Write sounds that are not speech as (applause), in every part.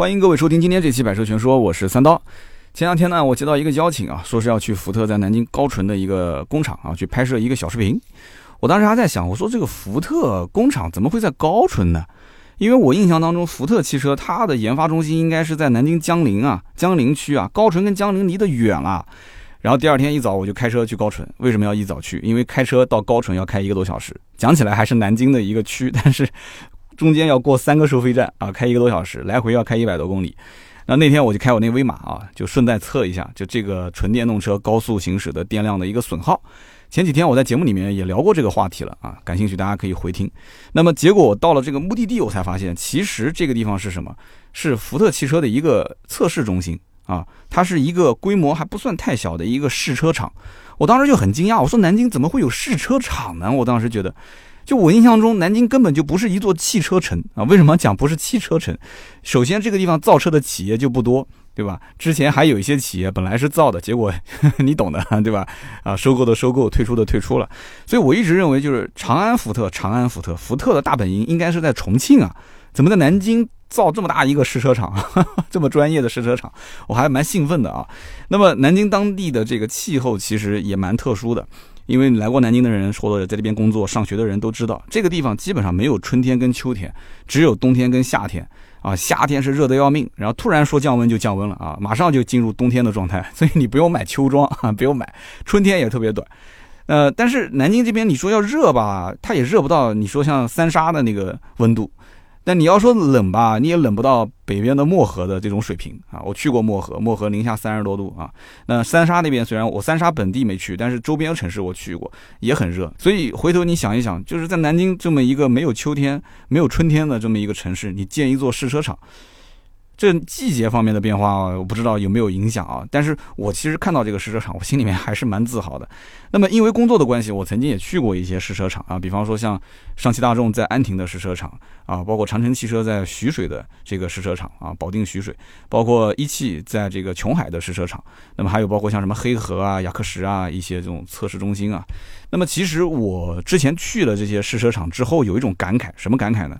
欢迎各位收听今天这期《百车全说》，我是三刀。前两天呢，我接到一个邀请啊，说是要去福特在南京高淳的一个工厂啊，去拍摄一个小视频。我当时还在想，我说这个福特工厂怎么会在高淳呢？因为我印象当中，福特汽车它的研发中心应该是在南京江陵啊，江陵区啊，高淳跟江陵离得远了。然后第二天一早我就开车去高淳，为什么要一早去？因为开车到高淳要开一个多小时。讲起来还是南京的一个区，(laughs) 但是中间要过三个收费站啊，开一个多小时，来回要开一百多公里。那那天我就开我那威马啊，就顺带测一下，就这个纯电动车高速行驶的电量的一个损耗。前几天我在节目里面也聊过这个话题了啊，感兴趣大家可以回听。那么结果我到了这个目的地，我才发现其实这个地方是什么？是福特汽车的一个测试中心。啊，它是一个规模还不算太小的一个试车场，我当时就很惊讶，我说南京怎么会有试车场呢？我当时觉得，就我印象中南京根本就不是一座汽车城啊。为什么讲不是汽车城？首先这个地方造车的企业就不多，对吧？之前还有一些企业本来是造的，结果 (laughs) 你懂的，对吧？啊，收购的收购，退出的退出了。所以我一直认为就是长安福特，长安福特，福特的大本营应该是在重庆啊，怎么在南京？造这么大一个试车场，(laughs) 这么专业的试车场，我还蛮兴奋的啊。那么南京当地的这个气候其实也蛮特殊的，因为来过南京的人，或者在这边工作、上学的人都知道，这个地方基本上没有春天跟秋天，只有冬天跟夏天啊。夏天是热得要命，然后突然说降温就降温了啊，马上就进入冬天的状态，所以你不用买秋装啊，不用买。春天也特别短，呃，但是南京这边你说要热吧，它也热不到你说像三沙的那个温度。但你要说冷吧，你也冷不到北边的漠河的这种水平啊！我去过漠河，漠河零下三十多度啊。那三沙那边虽然我三沙本地没去，但是周边城市我去过，也很热。所以回头你想一想，就是在南京这么一个没有秋天、没有春天的这么一个城市，你建一座试车场。这季节方面的变化，我不知道有没有影响啊。但是我其实看到这个试车场，我心里面还是蛮自豪的。那么因为工作的关系，我曾经也去过一些试车场啊，比方说像上汽大众在安亭的试车场啊，包括长城汽车在徐水的这个试车场啊，保定徐水，包括一汽在这个琼海的试车场。那么还有包括像什么黑河啊、雅克什啊一些这种测试中心啊。那么其实我之前去了这些试车场之后，有一种感慨，什么感慨呢？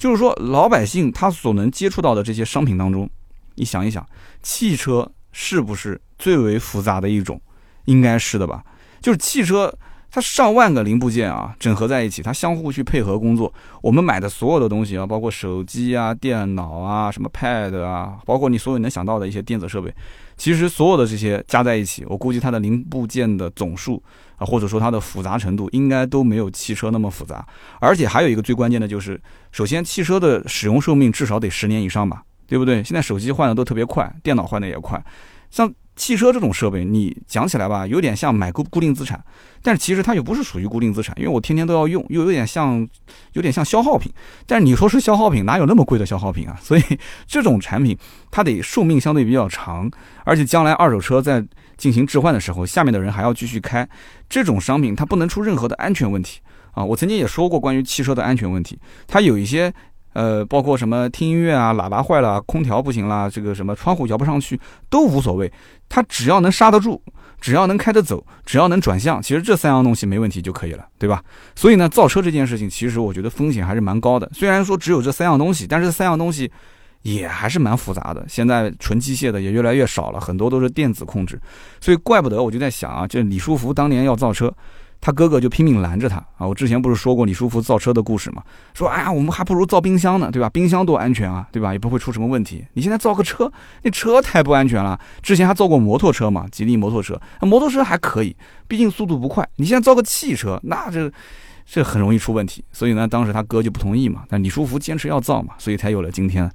就是说，老百姓他所能接触到的这些商品当中，你想一想，汽车是不是最为复杂的一种？应该是的吧？就是汽车，它上万个零部件啊，整合在一起，它相互去配合工作。我们买的所有的东西啊，包括手机啊、电脑啊、什么 Pad 啊，包括你所有能想到的一些电子设备，其实所有的这些加在一起，我估计它的零部件的总数。啊，或者说它的复杂程度应该都没有汽车那么复杂，而且还有一个最关键的就是，首先汽车的使用寿命至少得十年以上吧，对不对？现在手机换的都特别快，电脑换的也快，像汽车这种设备，你讲起来吧，有点像买固固定资产，但是其实它又不是属于固定资产，因为我天天都要用，又有点像，有点像消耗品。但是你说是消耗品，哪有那么贵的消耗品啊？所以这种产品它得寿命相对比较长，而且将来二手车在。进行置换的时候，下面的人还要继续开这种商品，它不能出任何的安全问题啊！我曾经也说过关于汽车的安全问题，它有一些呃，包括什么听音乐啊、喇叭坏了、空调不行啦，这个什么窗户摇不上去都无所谓，它只要能刹得住，只要能开得走，只要能转向，其实这三样东西没问题就可以了，对吧？所以呢，造车这件事情，其实我觉得风险还是蛮高的。虽然说只有这三样东西，但是这三样东西。也还是蛮复杂的，现在纯机械的也越来越少了，很多都是电子控制，所以怪不得我就在想啊，这李书福当年要造车，他哥哥就拼命拦着他啊。我之前不是说过李书福造车的故事嘛，说哎呀，我们还不如造冰箱呢，对吧？冰箱多安全啊，对吧？也不会出什么问题。你现在造个车，那车太不安全了。之前还造过摩托车嘛，吉利摩托车，摩托车还可以，毕竟速度不快。你现在造个汽车，那这这很容易出问题。所以呢，当时他哥就不同意嘛，但李书福坚持要造嘛，所以才有了今天。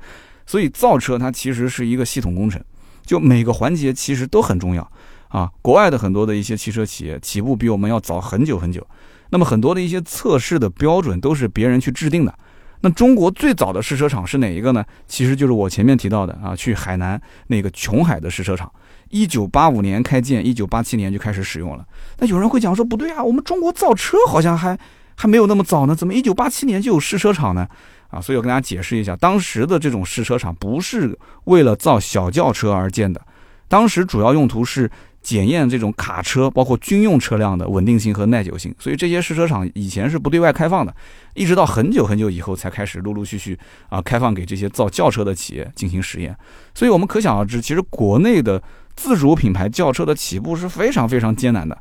所以造车它其实是一个系统工程，就每个环节其实都很重要啊。国外的很多的一些汽车企业起步比我们要早很久很久，那么很多的一些测试的标准都是别人去制定的。那中国最早的试车场是哪一个呢？其实就是我前面提到的啊，去海南那个琼海的试车场，一九八五年开建，一九八七年就开始使用了。那有人会讲说不对啊，我们中国造车好像还还没有那么早呢，怎么一九八七年就有试车场呢？啊，所以我跟大家解释一下，当时的这种试车场不是为了造小轿车而建的，当时主要用途是检验这种卡车，包括军用车辆的稳定性和耐久性。所以这些试车场以前是不对外开放的，一直到很久很久以后才开始陆陆续续啊开放给这些造轿车的企业进行实验。所以我们可想而知，其实国内的自主品牌轿车的起步是非常非常艰难的。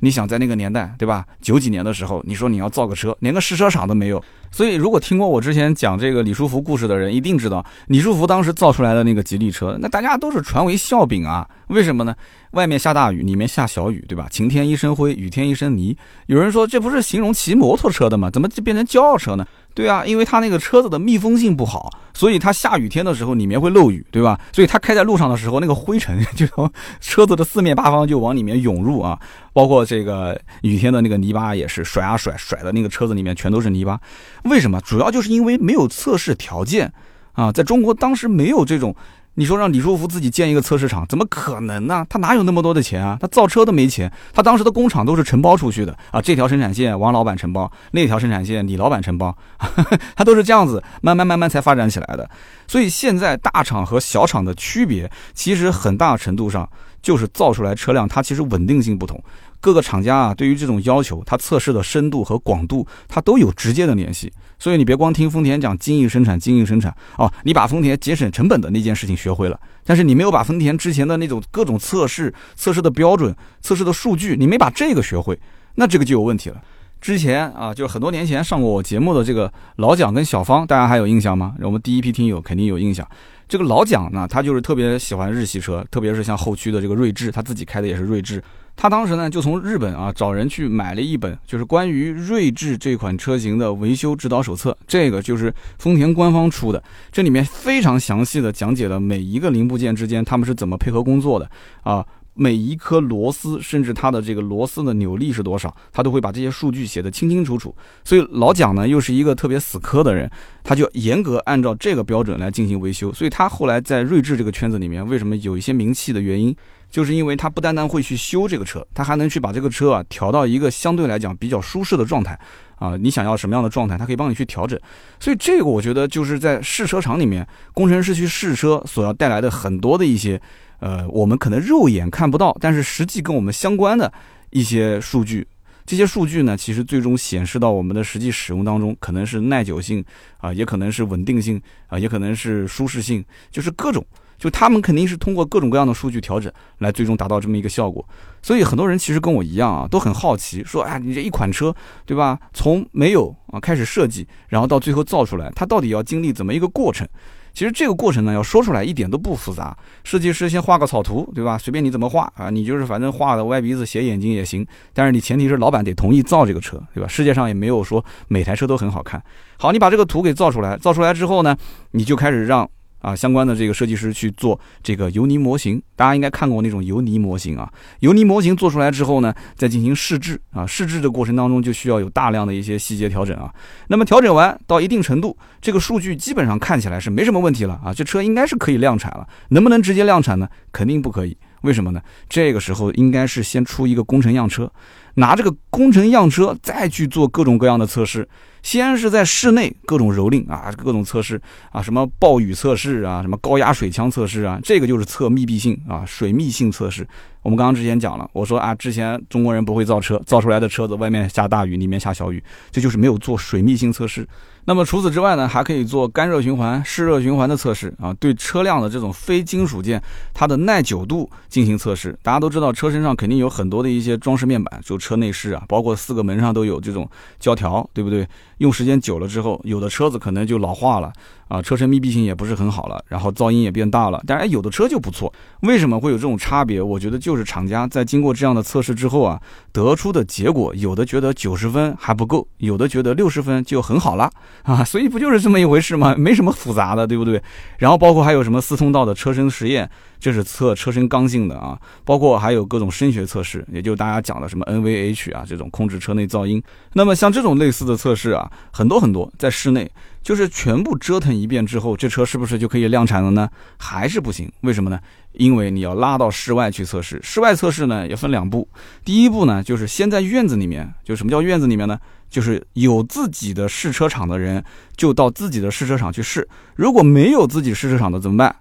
你想在那个年代，对吧？九几年的时候，你说你要造个车，连个试车场都没有。所以，如果听过我之前讲这个李书福故事的人，一定知道李书福当时造出来的那个吉利车，那大家都是传为笑柄啊。为什么呢？外面下大雨，里面下小雨，对吧？晴天一身灰，雨天一身泥。有人说这不是形容骑摩托车的吗？怎么就变成轿车呢？对啊，因为它那个车子的密封性不好，所以它下雨天的时候里面会漏雨，对吧？所以它开在路上的时候，那个灰尘 (laughs) 就从车子的四面八方就往里面涌入啊，包括这个雨天的那个泥巴也是甩啊甩，甩的那个车子里面全都是泥巴。为什么？主要就是因为没有测试条件啊，在中国当时没有这种。你说让李书福自己建一个测试场，怎么可能呢？他哪有那么多的钱啊？他造车都没钱，他当时的工厂都是承包出去的啊。这条生产线王老板承包，那条生产线李老板承包，(laughs) 他都是这样子慢慢慢慢才发展起来的。所以现在大厂和小厂的区别，其实很大程度上就是造出来车辆它其实稳定性不同。各个厂家啊，对于这种要求，它测试的深度和广度，它都有直接的联系。所以你别光听丰田讲精益生产，精益生产哦，你把丰田节省成本的那件事情学会了，但是你没有把丰田之前的那种各种测试、测试的标准、测试的数据，你没把这个学会，那这个就有问题了。之前啊，就是很多年前上过我节目的这个老蒋跟小芳，大家还有印象吗？我们第一批听友肯定有印象。这个老蒋呢，他就是特别喜欢日系车，特别是像后驱的这个锐志，他自己开的也是锐志。他当时呢，就从日本啊找人去买了一本，就是关于锐志这款车型的维修指导手册。这个就是丰田官方出的，这里面非常详细的讲解了每一个零部件之间他们是怎么配合工作的啊，每一颗螺丝，甚至它的这个螺丝的扭力是多少，他都会把这些数据写得清清楚楚。所以老蒋呢，又是一个特别死磕的人，他就严格按照这个标准来进行维修。所以他后来在锐志这个圈子里面，为什么有一些名气的原因？就是因为他不单单会去修这个车，他还能去把这个车啊调到一个相对来讲比较舒适的状态啊。你想要什么样的状态，它可以帮你去调整。所以这个我觉得就是在试车场里面，工程师去试车所要带来的很多的一些，呃，我们可能肉眼看不到，但是实际跟我们相关的一些数据。这些数据呢，其实最终显示到我们的实际使用当中，可能是耐久性啊，也可能是稳定性啊，也可能是舒适性，就是各种。就他们肯定是通过各种各样的数据调整，来最终达到这么一个效果。所以很多人其实跟我一样啊，都很好奇，说啊，你这一款车，对吧？从没有啊开始设计，然后到最后造出来，它到底要经历怎么一个过程？其实这个过程呢，要说出来一点都不复杂。设计师先画个草图，对吧？随便你怎么画啊，你就是反正画的歪鼻子斜眼睛也行。但是你前提是老板得同意造这个车，对吧？世界上也没有说每台车都很好看。好，你把这个图给造出来，造出来之后呢，你就开始让。啊，相关的这个设计师去做这个油泥模型，大家应该看过那种油泥模型啊。油泥模型做出来之后呢，再进行试制啊。试制的过程当中就需要有大量的一些细节调整啊。那么调整完到一定程度，这个数据基本上看起来是没什么问题了啊。这车应该是可以量产了，能不能直接量产呢？肯定不可以。为什么呢？这个时候应该是先出一个工程样车，拿这个工程样车再去做各种各样的测试。先是在室内各种蹂躏啊，各种测试啊，什么暴雨测试啊，什么高压水枪测试啊，这个就是测密闭性啊，水密性测试。我们刚刚之前讲了，我说啊，之前中国人不会造车，造出来的车子外面下大雨，里面下小雨，这就是没有做水密性测试。那么除此之外呢，还可以做干热循环、湿热循环的测试啊，对车辆的这种非金属件它的耐久度进行测试。大家都知道，车身上肯定有很多的一些装饰面板，就车内饰啊，包括四个门上都有这种胶条，对不对？用时间久了之后，有的车子可能就老化了。啊，车身密闭性也不是很好了，然后噪音也变大了。但是有的车就不错，为什么会有这种差别？我觉得就是厂家在经过这样的测试之后啊，得出的结果，有的觉得九十分还不够，有的觉得六十分就很好了啊。所以不就是这么一回事吗？没什么复杂的，对不对？然后包括还有什么四通道的车身实验。这是测车身刚性的啊，包括还有各种声学测试，也就大家讲的什么 NVH 啊，这种控制车内噪音。那么像这种类似的测试啊，很多很多，在室内就是全部折腾一遍之后，这车是不是就可以量产了呢？还是不行？为什么呢？因为你要拉到室外去测试。室外测试呢也分两步，第一步呢就是先在院子里面，就什么叫院子里面呢？就是有自己的试车场的人就到自己的试车场去试。如果没有自己试车场的怎么办？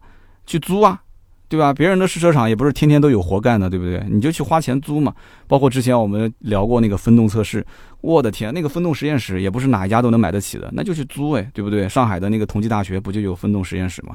去租啊。对吧？别人的试车场也不是天天都有活干的，对不对？你就去花钱租嘛。包括之前我们聊过那个分动测试，我的天，那个分动实验室也不是哪一家都能买得起的，那就去租哎，对不对？上海的那个同济大学不就有分动实验室吗？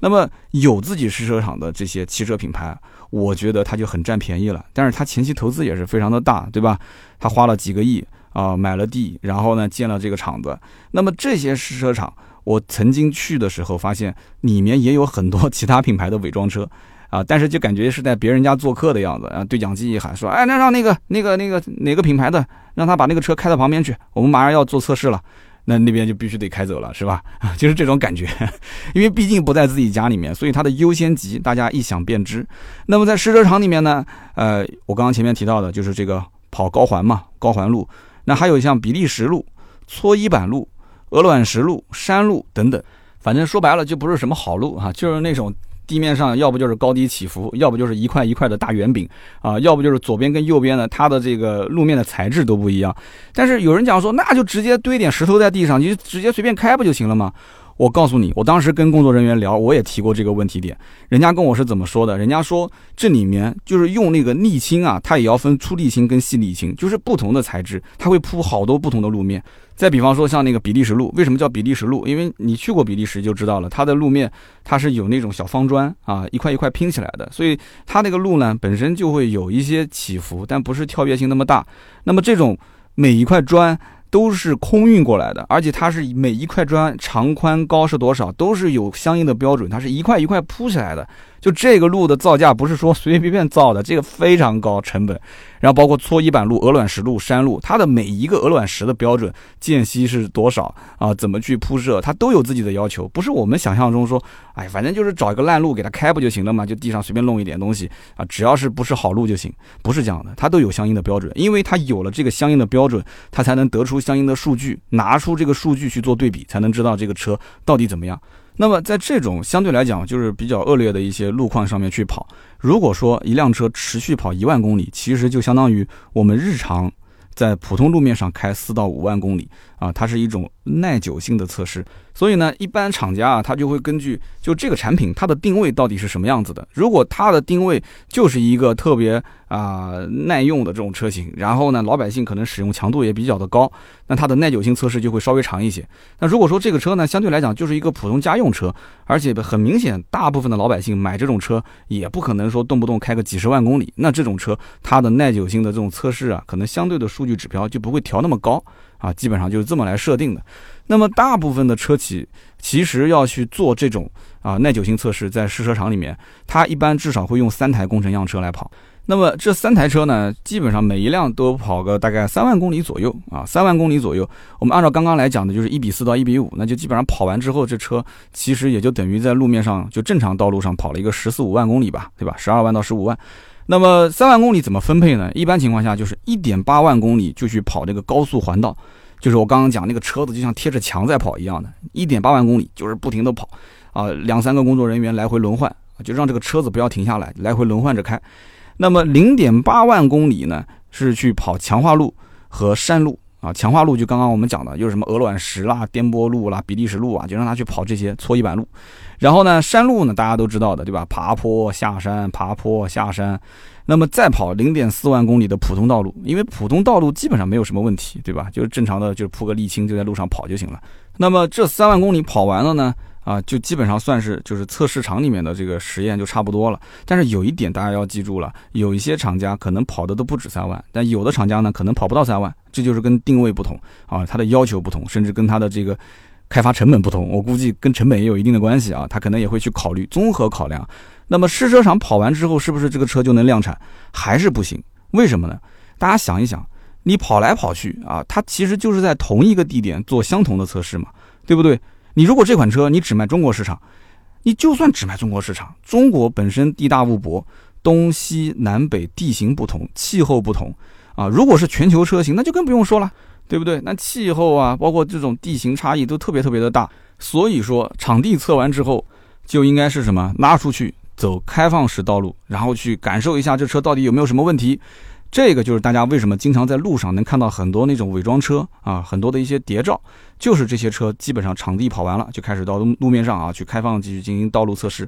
那么有自己试车场的这些汽车品牌，我觉得他就很占便宜了。但是他前期投资也是非常的大，对吧？他花了几个亿啊，买了地，然后呢建了这个厂子。那么这些试车场。我曾经去的时候，发现里面也有很多其他品牌的伪装车，啊，但是就感觉是在别人家做客的样子啊。对讲机一喊说，哎，那让那个那个那个哪个品牌的，让他把那个车开到旁边去，我们马上要做测试了，那那边就必须得开走了，是吧？(laughs) 就是这种感觉，(laughs) 因为毕竟不在自己家里面，所以它的优先级大家一想便知。那么在试车场里面呢，呃，我刚刚前面提到的就是这个跑高环嘛，高环路，那还有像比利时路、搓衣板路。鹅卵石路、山路等等，反正说白了就不是什么好路哈，就是那种地面上要不就是高低起伏，要不就是一块一块的大圆饼啊，要不就是左边跟右边的它的这个路面的材质都不一样。但是有人讲说，那就直接堆点石头在地上，你就直接随便开不就行了吗？我告诉你，我当时跟工作人员聊，我也提过这个问题点。人家跟我是怎么说的？人家说这里面就是用那个沥青啊，它也要分粗沥青跟细沥青，就是不同的材质，它会铺好多不同的路面。再比方说像那个比利时路，为什么叫比利时路？因为你去过比利时就知道了，它的路面它是有那种小方砖啊，一块一块拼起来的，所以它那个路呢本身就会有一些起伏，但不是跳跃性那么大。那么这种每一块砖。都是空运过来的，而且它是每一块砖长宽高是多少，都是有相应的标准，它是一块一块铺起来的。就这个路的造价不是说随随便便造的，这个非常高成本。然后包括搓衣板路、鹅卵石路、山路，它的每一个鹅卵石的标准间隙是多少啊？怎么去铺设，它都有自己的要求，不是我们想象中说，哎，反正就是找一个烂路给它开不就行了嘛？就地上随便弄一点东西啊，只要是不是好路就行，不是这样的，它都有相应的标准，因为它有了这个相应的标准，它才能得出相应的数据，拿出这个数据去做对比，才能知道这个车到底怎么样。那么在这种相对来讲就是比较恶劣的一些路况上面去跑，如果说一辆车持续跑一万公里，其实就相当于我们日常在普通路面上开四到五万公里啊，它是一种耐久性的测试。所以呢，一般厂家啊，他就会根据就这个产品它的定位到底是什么样子的。如果它的定位就是一个特别啊耐用的这种车型，然后呢，老百姓可能使用强度也比较的高，那它的耐久性测试就会稍微长一些。那如果说这个车呢，相对来讲就是一个普通家用车，而且很明显，大部分的老百姓买这种车也不可能说动不动开个几十万公里，那这种车它的耐久性的这种测试啊，可能相对的数据指标就不会调那么高啊，基本上就是这么来设定的。那么大部分的车企其实要去做这种啊耐久性测试，在试车场里面，它一般至少会用三台工程样车来跑。那么这三台车呢，基本上每一辆都跑个大概三万公里左右啊，三万公里左右。我们按照刚刚来讲的，就是一比四到一比五，那就基本上跑完之后，这车其实也就等于在路面上就正常道路上跑了一个十四五万公里吧，对吧？十二万到十五万。那么三万公里怎么分配呢？一般情况下就是一点八万公里就去跑这个高速环道。就是我刚刚讲那个车子，就像贴着墙在跑一样的，一点八万公里，就是不停的跑，啊，两三个工作人员来回轮换，就让这个车子不要停下来，来回轮换着开。那么零点八万公里呢，是去跑强化路和山路啊，强化路就刚刚我们讲的，就是什么鹅卵石啦、颠簸路啦、比利时路啊，就让他去跑这些搓衣板路。然后呢，山路呢，大家都知道的，对吧？爬坡下山，爬坡下山。那么再跑零点四万公里的普通道路，因为普通道路基本上没有什么问题，对吧？就是正常的，就是铺个沥青就在路上跑就行了。那么这三万公里跑完了呢，啊，就基本上算是就是测试场里面的这个实验就差不多了。但是有一点大家要记住了，有一些厂家可能跑的都不止三万，但有的厂家呢可能跑不到三万，这就是跟定位不同啊，它的要求不同，甚至跟它的这个开发成本不同。我估计跟成本也有一定的关系啊，他可能也会去考虑综合考量。那么试车场跑完之后，是不是这个车就能量产？还是不行？为什么呢？大家想一想，你跑来跑去啊，它其实就是在同一个地点做相同的测试嘛，对不对？你如果这款车你只卖中国市场，你就算只卖中国市场，中国本身地大物博，东西南北地形不同，气候不同啊。如果是全球车型，那就更不用说了，对不对？那气候啊，包括这种地形差异都特别特别的大。所以说，场地测完之后，就应该是什么？拉出去。走开放式道路，然后去感受一下这车到底有没有什么问题。这个就是大家为什么经常在路上能看到很多那种伪装车啊，很多的一些谍照，就是这些车基本上场地跑完了，就开始到路面上啊去开放继续进行道路测试。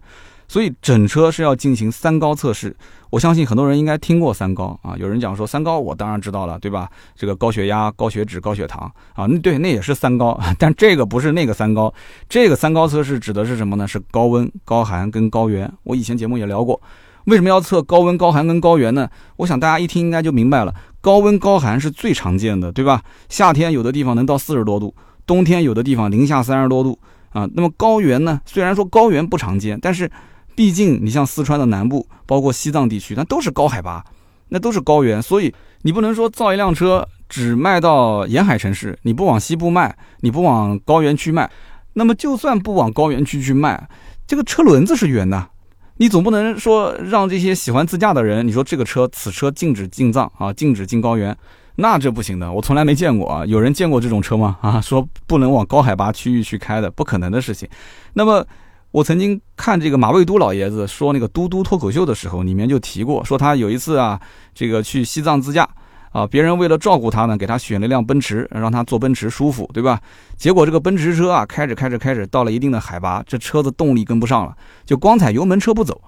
所以整车是要进行三高测试。我相信很多人应该听过三高啊，有人讲说三高，我当然知道了，对吧？这个高血压、高血脂、高血糖啊，那对，那也是三高，(laughs) 但这个不是那个三高，这个三高测试指的是什么呢？是高温、高寒跟高原。我以前节目也聊过，为什么要测高温、高寒跟高原呢？我想大家一听应该就明白了，高温高寒是最常见的，对吧？夏天有的地方能到四十多度，冬天有的地方零下三十多度啊。那么高原呢？虽然说高原不常见，但是毕竟你像四川的南部，包括西藏地区，那都是高海拔，那都是高原，所以你不能说造一辆车只卖到沿海城市，你不往西部卖，你不往高原区卖，那么就算不往高原区去卖，这个车轮子是圆的，你总不能说让这些喜欢自驾的人，你说这个车此车禁止进藏啊，禁止进高原，那这不行的，我从来没见过啊，有人见过这种车吗？啊，说不能往高海拔区域去开的，不可能的事情，那么。我曾经看这个马未都老爷子说那个嘟嘟脱口秀的时候，里面就提过，说他有一次啊，这个去西藏自驾啊，别人为了照顾他呢，给他选了一辆奔驰，让他坐奔驰舒服，对吧？结果这个奔驰车啊，开着开着开着，到了一定的海拔，这车子动力跟不上了，就光踩油门车不走。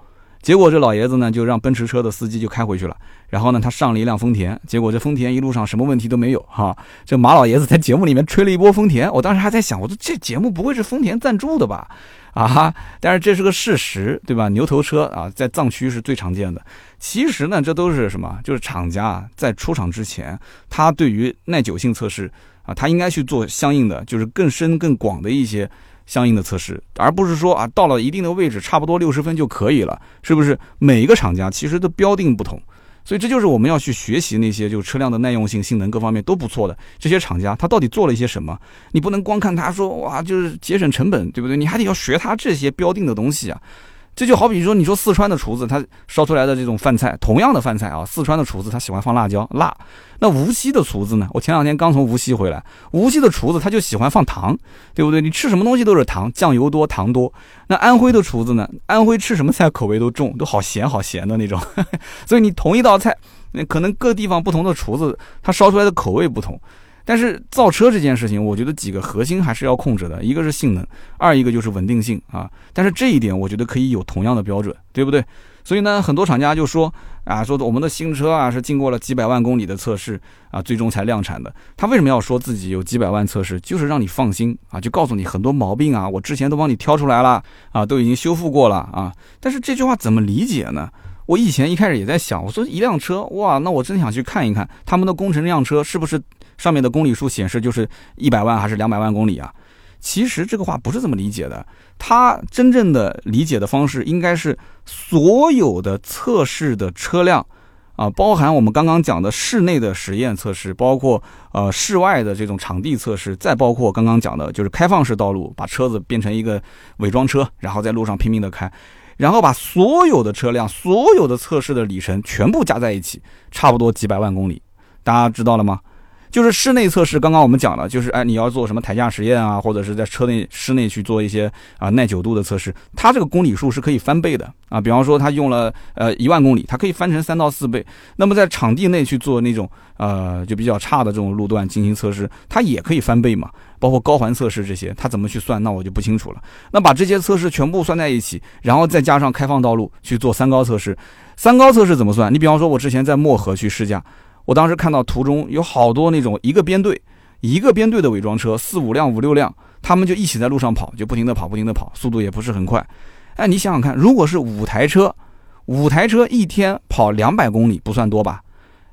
结果这老爷子呢，就让奔驰车的司机就开回去了。然后呢，他上了一辆丰田，结果这丰田一路上什么问题都没有哈。这马老爷子在节目里面吹了一波丰田，我当时还在想，我说这节目不会是丰田赞助的吧？啊哈！但是这是个事实，对吧？牛头车啊，在藏区是最常见的。其实呢，这都是什么？就是厂家在出厂之前，他对于耐久性测试啊，他应该去做相应的，就是更深更广的一些。相应的测试，而不是说啊，到了一定的位置，差不多六十分就可以了，是不是？每一个厂家其实都标定不同，所以这就是我们要去学习那些就是车辆的耐用性、性能各方面都不错的这些厂家，他到底做了一些什么？你不能光看他说哇，就是节省成本，对不对？你还得要学他这些标定的东西啊。这就好比说，你说四川的厨子他烧出来的这种饭菜，同样的饭菜啊，四川的厨子他喜欢放辣椒辣，那无锡的厨子呢？我前两天刚从无锡回来，无锡的厨子他就喜欢放糖，对不对？你吃什么东西都是糖，酱油多，糖多。那安徽的厨子呢？安徽吃什么菜口味都重，都好咸好咸的那种。(laughs) 所以你同一道菜，那可能各地方不同的厨子他烧出来的口味不同。但是造车这件事情，我觉得几个核心还是要控制的，一个是性能，二一个就是稳定性啊。但是这一点我觉得可以有同样的标准，对不对？所以呢，很多厂家就说啊，说我们的新车啊是经过了几百万公里的测试啊，最终才量产的。他为什么要说自己有几百万测试？就是让你放心啊，就告诉你很多毛病啊，我之前都帮你挑出来了啊，都已经修复过了啊。但是这句话怎么理解呢？我以前一开始也在想，我说一辆车哇，那我真想去看一看他们的工程这辆车是不是上面的公里数显示就是一百万还是两百万公里啊？其实这个话不是这么理解的，他真正的理解的方式应该是所有的测试的车辆啊，包含我们刚刚讲的室内的实验测试，包括呃室外的这种场地测试，再包括刚刚讲的就是开放式道路，把车子变成一个伪装车，然后在路上拼命的开。然后把所有的车辆、所有的测试的里程全部加在一起，差不多几百万公里，大家知道了吗？就是室内测试，刚刚我们讲了，就是哎，你要做什么台架实验啊，或者是在车内室内去做一些啊耐久度的测试，它这个公里数是可以翻倍的啊。比方说，它用了呃一万公里，它可以翻成三到四倍。那么在场地内去做那种呃就比较差的这种路段进行测试，它也可以翻倍嘛。包括高环测试这些，它怎么去算，那我就不清楚了。那把这些测试全部算在一起，然后再加上开放道路去做三高测试，三高测试怎么算？你比方说，我之前在漠河去试驾。我当时看到途中有好多那种一个编队，一个编队的伪装车，四五辆、五六辆，他们就一起在路上跑，就不停的跑，不停的跑，速度也不是很快。哎，你想想看，如果是五台车，五台车一天跑两百公里，不算多吧？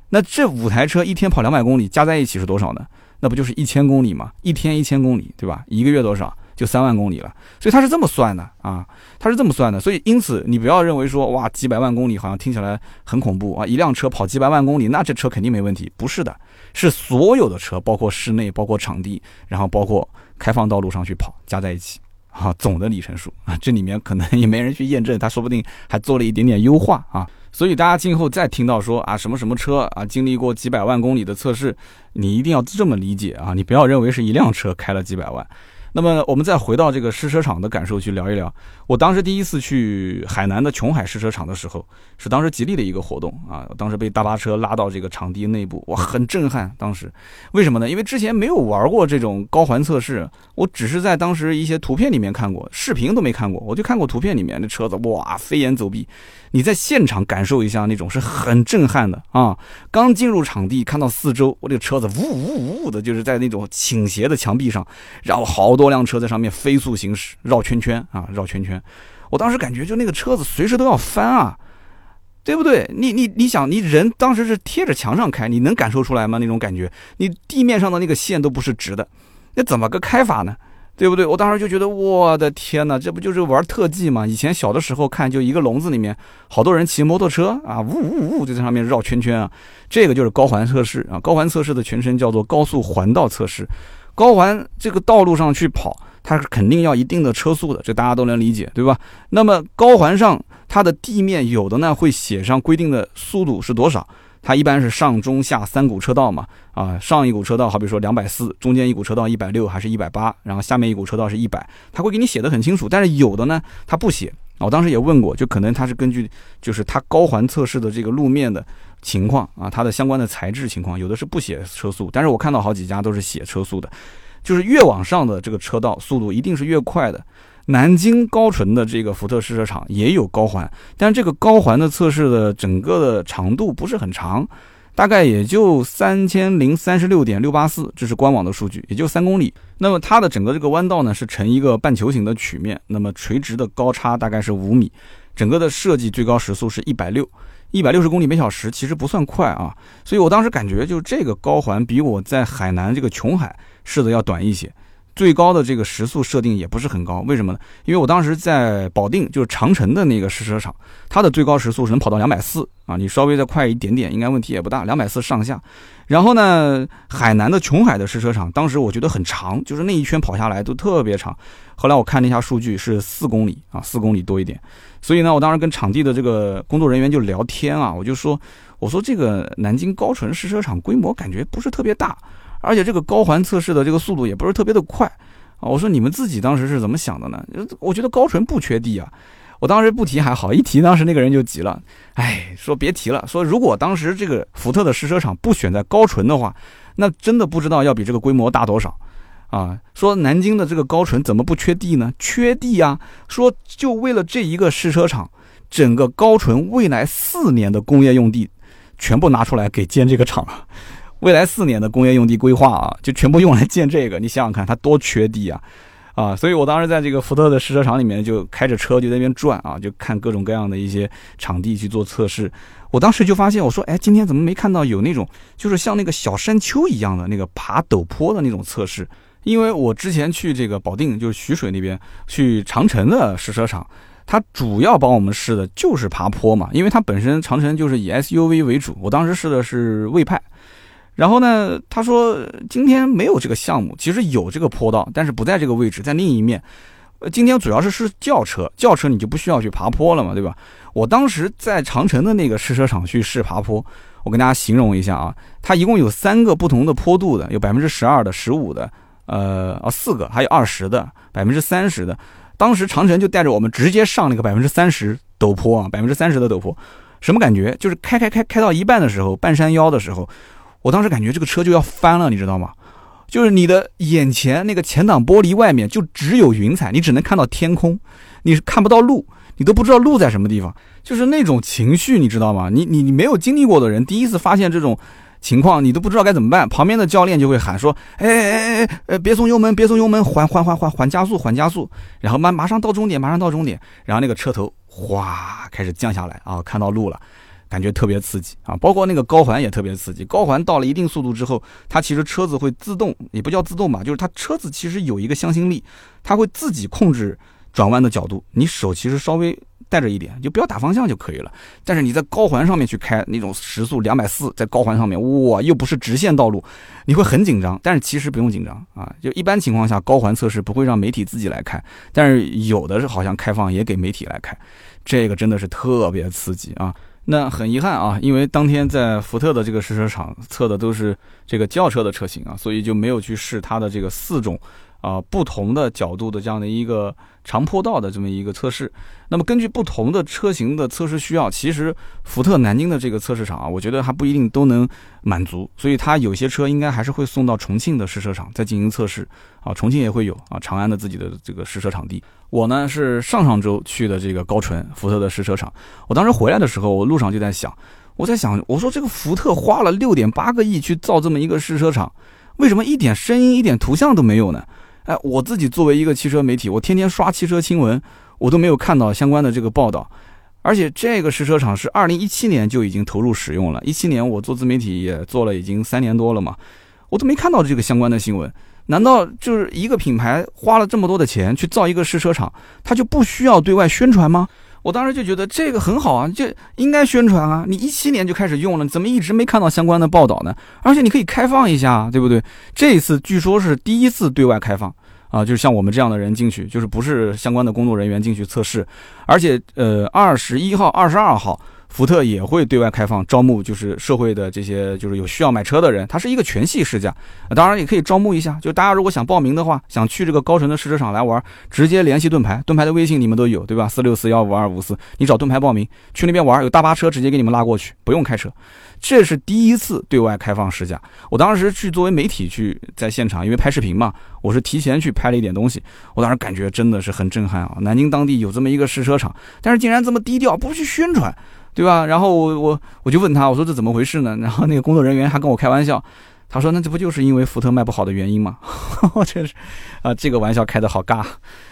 那这五台车一天跑两百公里，加在一起是多少呢？那不就是一千公里吗？一天一千公里，对吧？一个月多少？就三万公里了，所以它是这么算的啊，它是这么算的，所以因此你不要认为说哇几百万公里好像听起来很恐怖啊，一辆车跑几百万公里，那这车肯定没问题，不是的，是所有的车，包括室内，包括场地，然后包括开放道路上去跑，加在一起啊，总的里程数啊，这里面可能也没人去验证，他说不定还做了一点点优化啊，所以大家今后再听到说啊什么什么车啊经历过几百万公里的测试，你一定要这么理解啊，你不要认为是一辆车开了几百万。那么我们再回到这个试车场的感受去聊一聊。我当时第一次去海南的琼海试车场的时候，是当时吉利的一个活动啊，当时被大巴车拉到这个场地内部，哇，很震撼。当时为什么呢？因为之前没有玩过这种高环测试，我只是在当时一些图片里面看过，视频都没看过，我就看过图片里面的车子，哇，飞檐走壁。你在现场感受一下那种是很震撼的啊！刚进入场地，看到四周，我这个车子呜呜呜的，就是在那种倾斜的墙壁上，然后好多辆车在上面飞速行驶，绕圈圈啊，绕圈圈。我当时感觉就那个车子随时都要翻啊，对不对？你你你想，你人当时是贴着墙上开，你能感受出来吗？那种感觉，你地面上的那个线都不是直的，那怎么个开法呢？对不对？我当时就觉得，我的天哪，这不就是玩特技吗？以前小的时候看，就一个笼子里面好多人骑摩托车啊，呜呜呜就在上面绕圈圈啊。这个就是高环测试啊。高环测试的全称叫做高速环道测试。高环这个道路上去跑，它是肯定要一定的车速的，这大家都能理解，对吧？那么高环上它的地面有的呢会写上规定的速度是多少。它一般是上中下三股车道嘛，啊，上一股车道好比说两百四，中间一股车道一百六还是一百八，然后下面一股车道是一百，它会给你写的很清楚。但是有的呢，它不写。我当时也问过，就可能它是根据就是它高环测试的这个路面的情况啊，它的相关的材质情况，有的是不写车速，但是我看到好几家都是写车速的，就是越往上的这个车道速度一定是越快的。南京高淳的这个福特试车场也有高环，但这个高环的测试的整个的长度不是很长，大概也就三千零三十六点六八四，这是官网的数据，也就三公里。那么它的整个这个弯道呢是呈一个半球形的曲面，那么垂直的高差大概是五米，整个的设计最高时速是一百六，一百六十公里每小时，其实不算快啊。所以我当时感觉就这个高环比我在海南这个琼海试的要短一些。最高的这个时速设定也不是很高，为什么呢？因为我当时在保定，就是长城的那个试车场，它的最高时速是能跑到两百四啊，你稍微再快一点点，应该问题也不大，两百四上下。然后呢，海南的琼海的试车场，当时我觉得很长，就是那一圈跑下来都特别长。后来我看了一下数据，是四公里啊，四公里多一点。所以呢，我当时跟场地的这个工作人员就聊天啊，我就说，我说这个南京高淳试车场规模感觉不是特别大。而且这个高环测试的这个速度也不是特别的快啊！我说你们自己当时是怎么想的呢？我觉得高淳不缺地啊！我当时不提还好，一提当时那个人就急了，哎，说别提了，说如果当时这个福特的试车场不选在高淳的话，那真的不知道要比这个规模大多少啊！说南京的这个高淳怎么不缺地呢？缺地啊！说就为了这一个试车场，整个高淳未来四年的工业用地全部拿出来给建这个厂了。未来四年的工业用地规划啊，就全部用来建这个，你想想看，它多缺地啊！啊，所以我当时在这个福特的试车场里面就开着车就在那边转啊，就看各种各样的一些场地去做测试。我当时就发现，我说，哎，今天怎么没看到有那种就是像那个小山丘一样的那个爬陡坡的那种测试？因为我之前去这个保定，就是徐水那边去长城的试车场，它主要帮我们试的就是爬坡嘛，因为它本身长城就是以 SUV 为主，我当时试的是魏派。然后呢，他说今天没有这个项目，其实有这个坡道，但是不在这个位置，在另一面。今天主要是试轿车，轿车你就不需要去爬坡了嘛，对吧？我当时在长城的那个试车场去试爬坡，我跟大家形容一下啊，它一共有三个不同的坡度的，有百分之十二的、十五的，呃，哦四个，还有二十的、百分之三十的。当时长城就带着我们直接上那个百分之三十陡坡啊，百分之三十的陡坡，什么感觉？就是开开开开到一半的时候，半山腰的时候。我当时感觉这个车就要翻了，你知道吗？就是你的眼前那个前挡玻璃外面就只有云彩，你只能看到天空，你是看不到路，你都不知道路在什么地方，就是那种情绪，你知道吗？你你你没有经历过的人，第一次发现这种情况，你都不知道该怎么办。旁边的教练就会喊说：“哎哎哎哎，呃，别松油门，别松油门，缓缓缓缓缓加速，缓加速。”然后马马上到终点，马上到终点，然后那个车头哗开始降下来啊，看到路了。感觉特别刺激啊，包括那个高环也特别刺激。高环到了一定速度之后，它其实车子会自动，也不叫自动吧，就是它车子其实有一个向心力，它会自己控制转弯的角度。你手其实稍微带着一点，就不要打方向就可以了。但是你在高环上面去开那种时速两百四，在高环上面，哇，又不是直线道路，你会很紧张。但是其实不用紧张啊，就一般情况下，高环测试不会让媒体自己来开，但是有的是好像开放也给媒体来开，这个真的是特别刺激啊。那很遗憾啊，因为当天在福特的这个试车场测的都是这个轿车的车型啊，所以就没有去试它的这个四种啊不同的角度的这样的一个长坡道的这么一个测试。那么根据不同的车型的测试需要，其实福特南京的这个测试场啊，我觉得还不一定都能满足，所以它有些车应该还是会送到重庆的试车场再进行测试啊。重庆也会有啊，长安的自己的这个试车场地。我呢是上上周去的这个高淳福特的试车场，我当时回来的时候，我路上就在想，我在想，我说这个福特花了六点八个亿去造这么一个试车场，为什么一点声音、一点图像都没有呢？哎，我自己作为一个汽车媒体，我天天刷汽车新闻。我都没有看到相关的这个报道，而且这个试车场是二零一七年就已经投入使用了。一七年我做自媒体也做了已经三年多了嘛，我都没看到这个相关的新闻。难道就是一个品牌花了这么多的钱去造一个试车场，它就不需要对外宣传吗？我当时就觉得这个很好啊，就应该宣传啊。你一七年就开始用了，怎么一直没看到相关的报道呢？而且你可以开放一下，对不对？这一次据说是第一次对外开放。啊，就是像我们这样的人进去，就是不是相关的工作人员进去测试，而且呃，二十一号、二十二号。福特也会对外开放招募，就是社会的这些就是有需要买车的人，它是一个全系试驾，当然也可以招募一下。就大家如果想报名的话，想去这个高淳的试车场来玩，直接联系盾牌，盾牌的微信你们都有，对吧？四六四幺五二五四，你找盾牌报名，去那边玩，有大巴车直接给你们拉过去，不用开车。这是第一次对外开放试驾，我当时去作为媒体去在现场，因为拍视频嘛，我是提前去拍了一点东西，我当时感觉真的是很震撼啊！南京当地有这么一个试车场，但是竟然这么低调，不去宣传。对吧？然后我我我就问他，我说这怎么回事呢？(laughs) 然后那个工作人员还跟我开玩笑，他说那这不就是因为福特卖不好的原因吗？(laughs) 我真是，啊，这个玩笑开的好尬。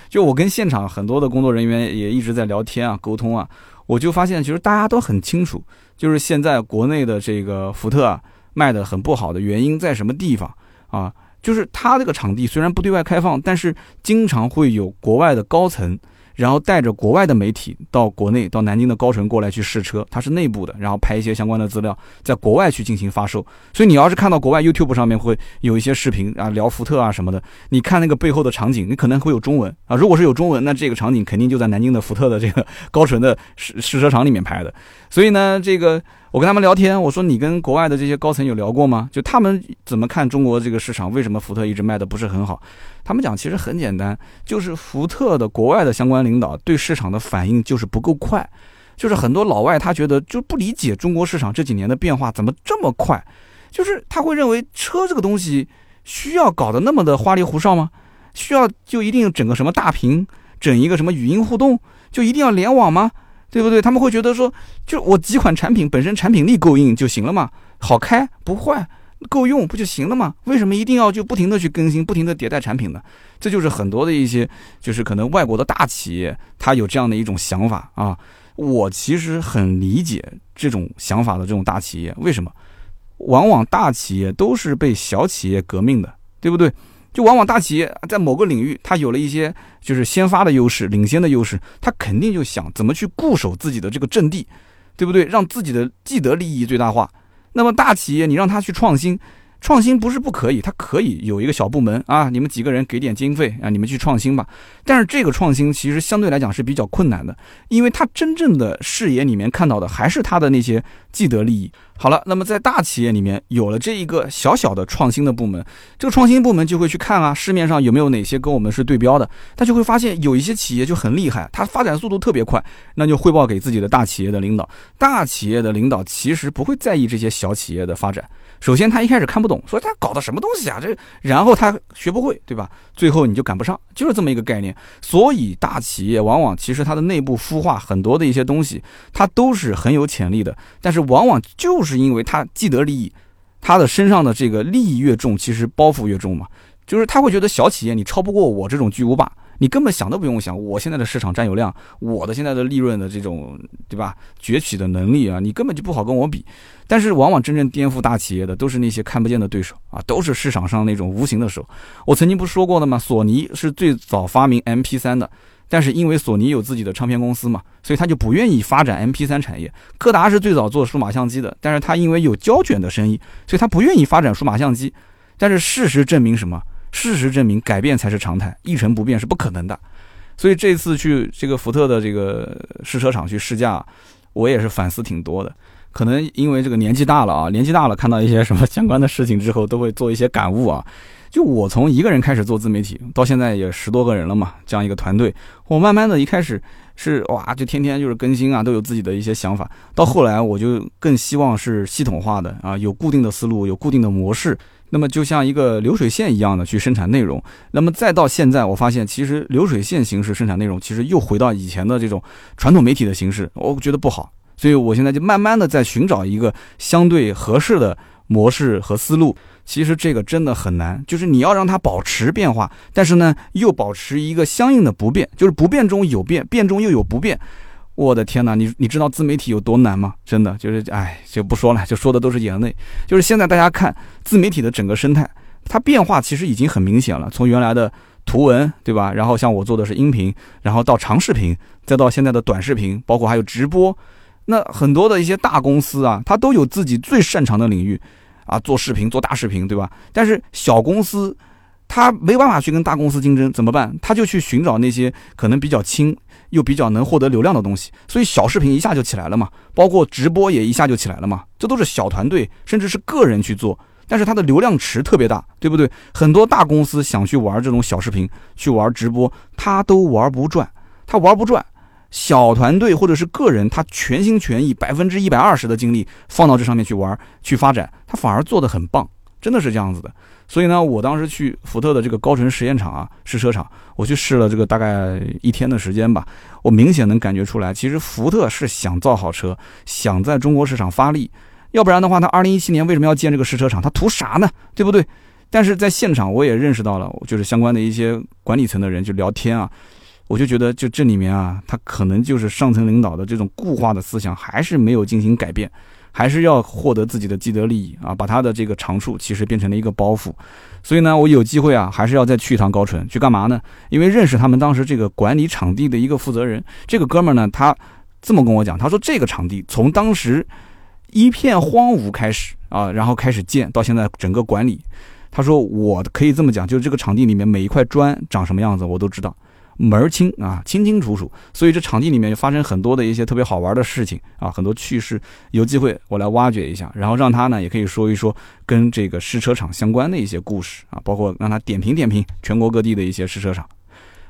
就我跟现场很多的工作人员也一直在聊天啊，沟通啊，我就发现其实大家都很清楚，就是现在国内的这个福特啊卖的很不好的原因在什么地方啊？就是他这个场地虽然不对外开放，但是经常会有国外的高层。然后带着国外的媒体到国内，到南京的高淳过来去试车，它是内部的，然后拍一些相关的资料，在国外去进行发售。所以你要是看到国外 YouTube 上面会有一些视频啊，聊福特啊什么的，你看那个背后的场景，你可能会有中文啊。如果是有中文，那这个场景肯定就在南京的福特的这个高淳的试试车场里面拍的。所以呢，这个。我跟他们聊天，我说你跟国外的这些高层有聊过吗？就他们怎么看中国这个市场？为什么福特一直卖的不是很好？他们讲其实很简单，就是福特的国外的相关领导对市场的反应就是不够快，就是很多老外他觉得就不理解中国市场这几年的变化怎么这么快，就是他会认为车这个东西需要搞得那么的花里胡哨吗？需要就一定整个什么大屏，整一个什么语音互动，就一定要联网吗？对不对？他们会觉得说，就我几款产品本身产品力够硬就行了嘛，好开不坏，够用不就行了嘛？为什么一定要就不停的去更新，不停的迭代产品呢？这就是很多的一些，就是可能外国的大企业，他有这样的一种想法啊。我其实很理解这种想法的这种大企业，为什么？往往大企业都是被小企业革命的，对不对？就往往大企业在某个领域，它有了一些就是先发的优势、领先的优势，它肯定就想怎么去固守自己的这个阵地，对不对？让自己的既得利益最大化。那么大企业，你让他去创新。创新不是不可以，它可以有一个小部门啊，你们几个人给点经费啊，你们去创新吧。但是这个创新其实相对来讲是比较困难的，因为他真正的视野里面看到的还是他的那些既得利益。好了，那么在大企业里面有了这一个小小的创新的部门，这个创新部门就会去看啊，市面上有没有哪些跟我们是对标的，他就会发现有一些企业就很厉害，它发展速度特别快，那就汇报给自己的大企业的领导。大企业的领导其实不会在意这些小企业的发展。首先，他一开始看不懂，说他搞的什么东西啊？这，然后他学不会，对吧？最后你就赶不上，就是这么一个概念。所以，大企业往往其实它的内部孵化很多的一些东西，它都是很有潜力的。但是，往往就是因为他既得利益，他的身上的这个利益越重，其实包袱越重嘛。就是他会觉得小企业你超不过我这种巨无霸。你根本想都不用想，我现在的市场占有量，我的现在的利润的这种，对吧？崛起的能力啊，你根本就不好跟我比。但是，往往真正颠覆大企业的，都是那些看不见的对手啊，都是市场上那种无形的手。我曾经不是说过的吗？索尼是最早发明 MP3 的，但是因为索尼有自己的唱片公司嘛，所以他就不愿意发展 MP3 产业。柯达是最早做数码相机的，但是他因为有胶卷的生意，所以他不愿意发展数码相机。但是事实证明什么？事实证明，改变才是常态，一成不变是不可能的。所以这次去这个福特的这个试车场去试驾，我也是反思挺多的。可能因为这个年纪大了啊，年纪大了，看到一些什么相关的事情之后，都会做一些感悟啊。就我从一个人开始做自媒体，到现在也十多个人了嘛，这样一个团队，我慢慢的一开始是哇，就天天就是更新啊，都有自己的一些想法。到后来我就更希望是系统化的啊，有固定的思路，有固定的模式。那么就像一个流水线一样的去生产内容。那么再到现在，我发现其实流水线形式生产内容，其实又回到以前的这种传统媒体的形式，我觉得不好。所以我现在就慢慢的在寻找一个相对合适的模式和思路。其实这个真的很难，就是你要让它保持变化，但是呢又保持一个相应的不变，就是不变中有变，变中又有不变。我的天哪，你你知道自媒体有多难吗？真的就是，哎，就不说了，就说的都是眼泪。就是现在大家看自媒体的整个生态，它变化其实已经很明显了。从原来的图文，对吧？然后像我做的是音频，然后到长视频，再到现在的短视频，包括还有直播。那很多的一些大公司啊，它都有自己最擅长的领域。啊，做视频做大视频，对吧？但是小公司，他没办法去跟大公司竞争，怎么办？他就去寻找那些可能比较轻又比较能获得流量的东西，所以小视频一下就起来了嘛，包括直播也一下就起来了嘛。这都是小团队甚至是个人去做，但是它的流量池特别大，对不对？很多大公司想去玩这种小视频，去玩直播，他都玩不转，他玩不转。小团队或者是个人，他全心全意、百分之一百二十的精力放到这上面去玩、去发展，他反而做得很棒，真的是这样子的。所以呢，我当时去福特的这个高淳实验场啊，试车场，我去试了这个大概一天的时间吧，我明显能感觉出来，其实福特是想造好车，想在中国市场发力，要不然的话，他二零一七年为什么要建这个试车场？他图啥呢？对不对？但是在现场我也认识到了，就是相关的一些管理层的人就聊天啊。我就觉得，就这里面啊，他可能就是上层领导的这种固化的思想还是没有进行改变，还是要获得自己的既得利益啊，把他的这个长处其实变成了一个包袱。所以呢，我有机会啊，还是要再去一趟高淳，去干嘛呢？因为认识他们当时这个管理场地的一个负责人，这个哥们儿呢，他这么跟我讲，他说这个场地从当时一片荒芜开始啊，然后开始建到现在整个管理，他说我可以这么讲，就是这个场地里面每一块砖长什么样子，我都知道。门儿清啊，清清楚楚，所以这场地里面就发生很多的一些特别好玩的事情啊，很多趣事，有机会我来挖掘一下，然后让他呢也可以说一说跟这个试车场相关的一些故事啊，包括让他点评点评全国各地的一些试车场。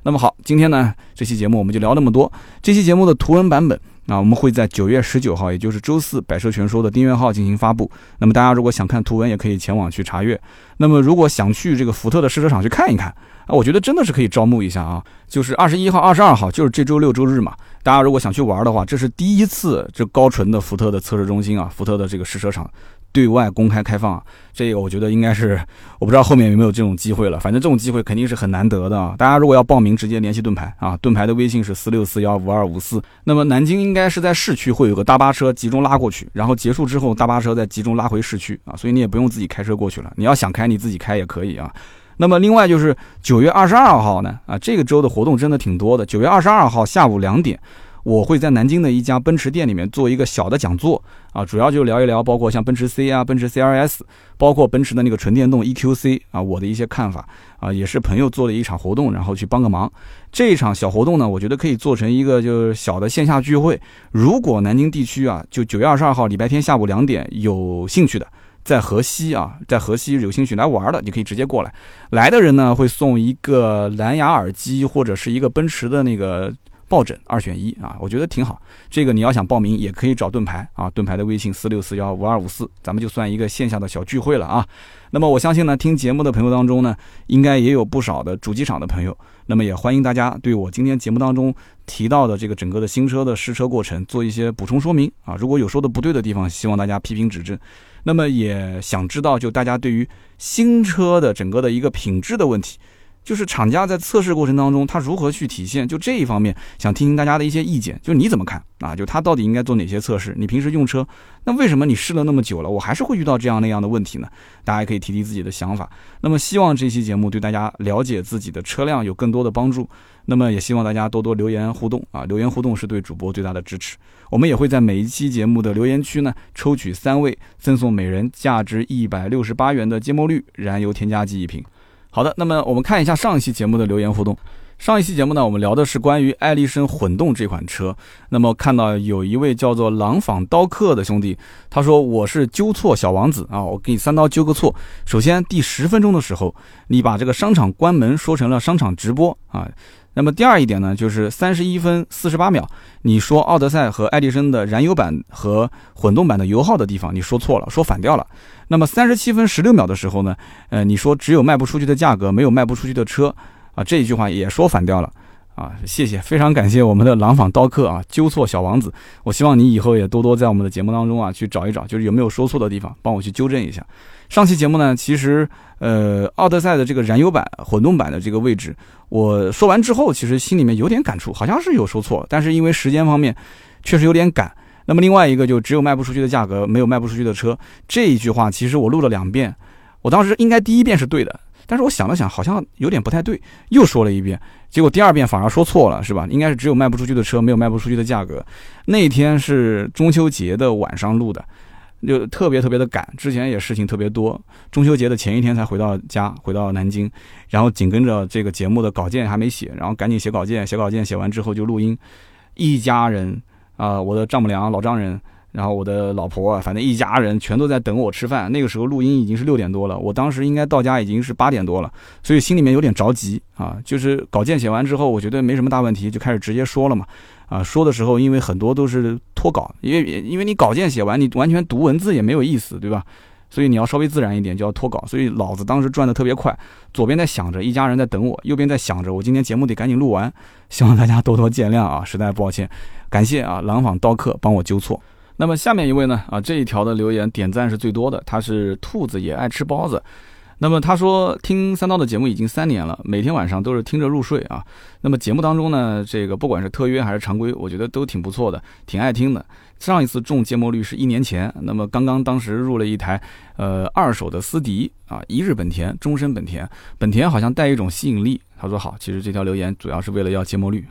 那么好，今天呢这期节目我们就聊那么多，这期节目的图文版本。那我们会在九月十九号，也就是周四，百车全说的订阅号进行发布。那么大家如果想看图文，也可以前往去查阅。那么如果想去这个福特的试车场去看一看啊，我觉得真的是可以招募一下啊。就是二十一号、二十二号，就是这周六周日嘛。大家如果想去玩的话，这是第一次这高纯的福特的测试中心啊，福特的这个试车场。对外公开开放，这个我觉得应该是，(laughs) 我不知道后面有没有这种机会了。反正这种机会肯定是很难得的啊！大家如果要报名，直接联系盾牌啊，盾牌的微信是四六四幺五二五四。那么南京应该是在市区会有个大巴车集中拉过去，然后结束之后大巴车再集中拉回市区啊，所以你也不用自己开车过去了。你要想开你自己开也可以啊。那么另外就是九月二十二号呢，啊，这个周的活动真的挺多的。九月二十二号下午两点。我会在南京的一家奔驰店里面做一个小的讲座啊，主要就聊一聊，包括像奔驰 C 啊、奔驰 CRS，包括奔驰的那个纯电动 EQC 啊，我的一些看法啊，也是朋友做了一场活动，然后去帮个忙。这一场小活动呢，我觉得可以做成一个就是小的线下聚会。如果南京地区啊，就九月二十二号礼拜天下午两点有兴趣的，在河西啊，在河西有兴趣来玩的，你可以直接过来。来的人呢，会送一个蓝牙耳机或者是一个奔驰的那个。抱枕二选一啊，我觉得挺好。这个你要想报名，也可以找盾牌啊，盾牌的微信四六四幺五二五四，咱们就算一个线下的小聚会了啊。那么我相信呢，听节目的朋友当中呢，应该也有不少的主机厂的朋友。那么也欢迎大家对我今天节目当中提到的这个整个的新车的试车过程做一些补充说明啊。如果有说的不对的地方，希望大家批评指正。那么也想知道，就大家对于新车的整个的一个品质的问题。就是厂家在测试过程当中，他如何去体现？就这一方面，想听听大家的一些意见。就你怎么看啊？就他到底应该做哪些测试？你平时用车，那为什么你试了那么久了，我还是会遇到这样那样的问题呢？大家可以提提自己的想法。那么希望这期节目对大家了解自己的车辆有更多的帮助。那么也希望大家多多留言互动啊！留言互动是对主播最大的支持。我们也会在每一期节目的留言区呢，抽取三位，赠送每人价值一百六十八元的芥末绿燃油添加剂一瓶。好的，那么我们看一下上一期节目的留言互动。上一期节目呢，我们聊的是关于爱力绅混动这款车。那么看到有一位叫做廊坊刀客的兄弟，他说我是纠错小王子啊，我给你三刀纠个错。首先第十分钟的时候，你把这个商场关门说成了商场直播啊。那么第二一点呢，就是三十一分四十八秒，你说奥德赛和爱迪生的燃油版和混动版的油耗的地方，你说错了，说反掉了。那么三十七分十六秒的时候呢，呃，你说只有卖不出去的价格，没有卖不出去的车。啊，这一句话也说反掉了啊！谢谢，非常感谢我们的廊坊刀客啊，纠错小王子。我希望你以后也多多在我们的节目当中啊去找一找，就是有没有说错的地方，帮我去纠正一下。上期节目呢，其实呃，奥德赛的这个燃油版、混动版的这个位置，我说完之后，其实心里面有点感触，好像是有说错，但是因为时间方面确实有点赶。那么另外一个就只有卖不出去的价格，没有卖不出去的车，这一句话其实我录了两遍，我当时应该第一遍是对的。但是我想了想，好像有点不太对，又说了一遍，结果第二遍反而说错了，是吧？应该是只有卖不出去的车，没有卖不出去的价格。那天是中秋节的晚上录的，就特别特别的赶，之前也事情特别多，中秋节的前一天才回到家，回到南京，然后紧跟着这个节目的稿件还没写，然后赶紧写稿件，写稿件写完之后就录音，一家人啊，我的丈母娘老丈人。然后我的老婆啊，反正一家人全都在等我吃饭。那个时候录音已经是六点多了，我当时应该到家已经是八点多了，所以心里面有点着急啊。就是稿件写完之后，我觉得没什么大问题，就开始直接说了嘛。啊，说的时候因为很多都是脱稿，因为因为你稿件写完，你完全读文字也没有意思，对吧？所以你要稍微自然一点，就要脱稿。所以老子当时转的特别快，左边在想着一家人在等我，右边在想着我今天节目得赶紧录完。希望大家多多见谅啊，实在抱歉，感谢啊，廊坊刀客帮我纠错。那么下面一位呢？啊，这一条的留言点赞是最多的，他是兔子也爱吃包子。那么他说听三刀的节目已经三年了，每天晚上都是听着入睡啊。那么节目当中呢，这个不管是特约还是常规，我觉得都挺不错的，挺爱听的。上一次中芥末绿是一年前，那么刚刚当时入了一台呃二手的思迪啊，一日本田，终身本田，本田好像带一种吸引力。他说好，其实这条留言主要是为了要芥末绿，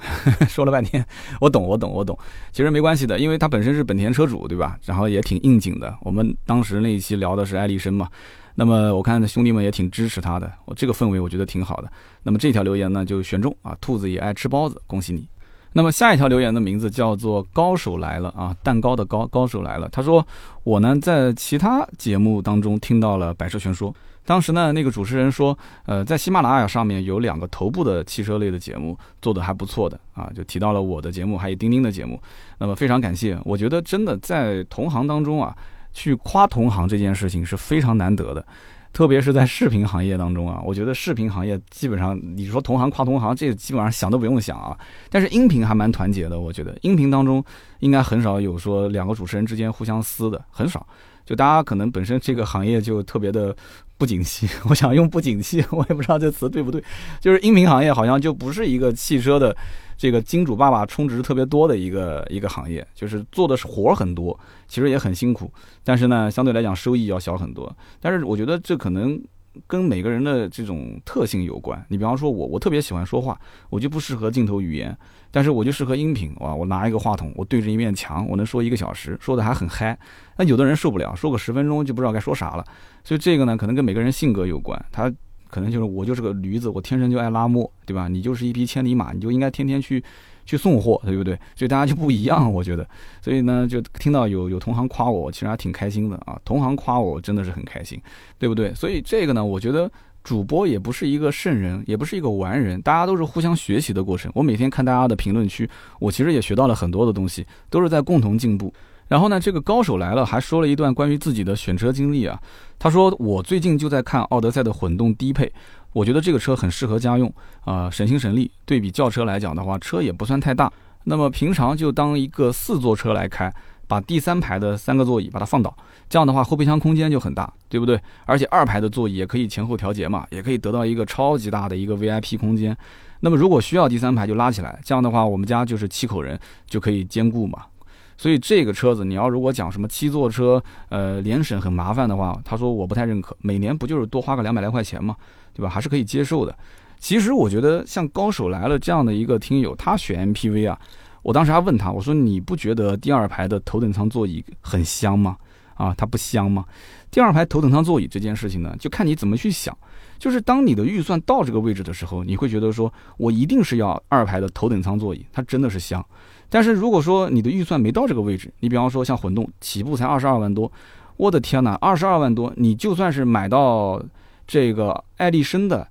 说了半天，我懂我懂我懂，其实没关系的，因为他本身是本田车主对吧？然后也挺应景的。我们当时那一期聊的是爱丽绅嘛。那么我看兄弟们也挺支持他的，我这个氛围我觉得挺好的。那么这条留言呢就选中啊，兔子也爱吃包子，恭喜你。那么下一条留言的名字叫做高手来了啊，蛋糕的高高手来了。他说我呢在其他节目当中听到了百车全说，当时呢那个主持人说，呃在喜马拉雅上面有两个头部的汽车类的节目做的还不错的啊，就提到了我的节目还有钉钉的节目。那么非常感谢，我觉得真的在同行当中啊。去夸同行这件事情是非常难得的，特别是在视频行业当中啊，我觉得视频行业基本上你说同行夸同行，这个基本上想都不用想啊。但是音频还蛮团结的，我觉得音频当中应该很少有说两个主持人之间互相撕的，很少。就大家可能本身这个行业就特别的不景气，(laughs) 我想用不景气，我也不知道这词对不对。就是音频行业好像就不是一个汽车的。这个金主爸爸充值特别多的一个一个行业，就是做的是活很多，其实也很辛苦，但是呢，相对来讲收益要小很多。但是我觉得这可能跟每个人的这种特性有关。你比方说我，我特别喜欢说话，我就不适合镜头语言，但是我就适合音频。哇，我拿一个话筒，我对着一面墙，我能说一个小时，说的还很嗨。那有的人受不了，说个十分钟就不知道该说啥了。所以这个呢，可能跟每个人性格有关。他。可能就是我就是个驴子，我天生就爱拉磨，对吧？你就是一匹千里马，你就应该天天去去送货，对不对？所以大家就不一样，我觉得。所以呢，就听到有有同行夸我，其实还挺开心的啊。同行夸我，真的是很开心，对不对？所以这个呢，我觉得主播也不是一个圣人，也不是一个完人，大家都是互相学习的过程。我每天看大家的评论区，我其实也学到了很多的东西，都是在共同进步。然后呢，这个高手来了，还说了一段关于自己的选车经历啊。他说：“我最近就在看奥德赛的混动低配，我觉得这个车很适合家用啊，省心省力。对比轿车来讲的话，车也不算太大。那么平常就当一个四座车来开，把第三排的三个座椅把它放倒，这样的话后备箱空间就很大，对不对？而且二排的座椅也可以前后调节嘛，也可以得到一个超级大的一个 VIP 空间。那么如果需要第三排就拉起来，这样的话我们家就是七口人就可以兼顾嘛。”所以这个车子，你要如果讲什么七座车，呃，联审很麻烦的话，他说我不太认可。每年不就是多花个两百来块钱吗？对吧？还是可以接受的。其实我觉得像高手来了这样的一个听友，他选 MPV 啊，我当时还问他，我说你不觉得第二排的头等舱座椅很香吗？啊，它不香吗？第二排头等舱座椅这件事情呢，就看你怎么去想。就是当你的预算到这个位置的时候，你会觉得说我一定是要二排的头等舱座椅，它真的是香。但是如果说你的预算没到这个位置，你比方说像混动起步才二十二万多，我的天哪，二十二万多，你就算是买到这个爱丽绅的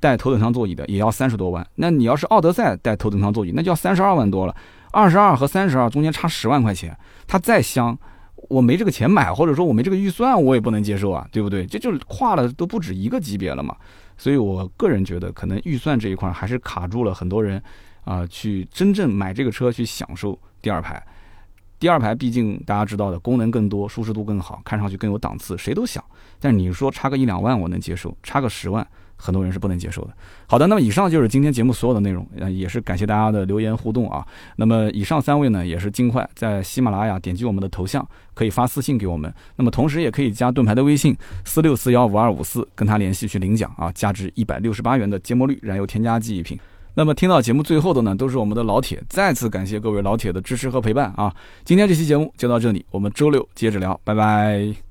带头等舱座椅的，也要三十多万。那你要是奥德赛带头等舱座椅，那就要三十二万多了。二十二和三十二中间差十万块钱，它再香，我没这个钱买，或者说我没这个预算，我也不能接受啊，对不对？这就是跨了都不止一个级别了嘛。所以我个人觉得，可能预算这一块还是卡住了很多人。啊，去真正买这个车去享受第二排，第二排毕竟大家知道的功能更多，舒适度更好，看上去更有档次，谁都想。但你说差个一两万我能接受，差个十万很多人是不能接受的。好的，那么以上就是今天节目所有的内容，也是感谢大家的留言互动啊。那么以上三位呢，也是尽快在喜马拉雅点击我们的头像，可以发私信给我们。那么同时也可以加盾牌的微信四六四幺五二五四，跟他联系去领奖啊，价值一百六十八元的芥末绿燃油添加剂一瓶。那么听到节目最后的呢，都是我们的老铁，再次感谢各位老铁的支持和陪伴啊！今天这期节目就到这里，我们周六接着聊，拜拜。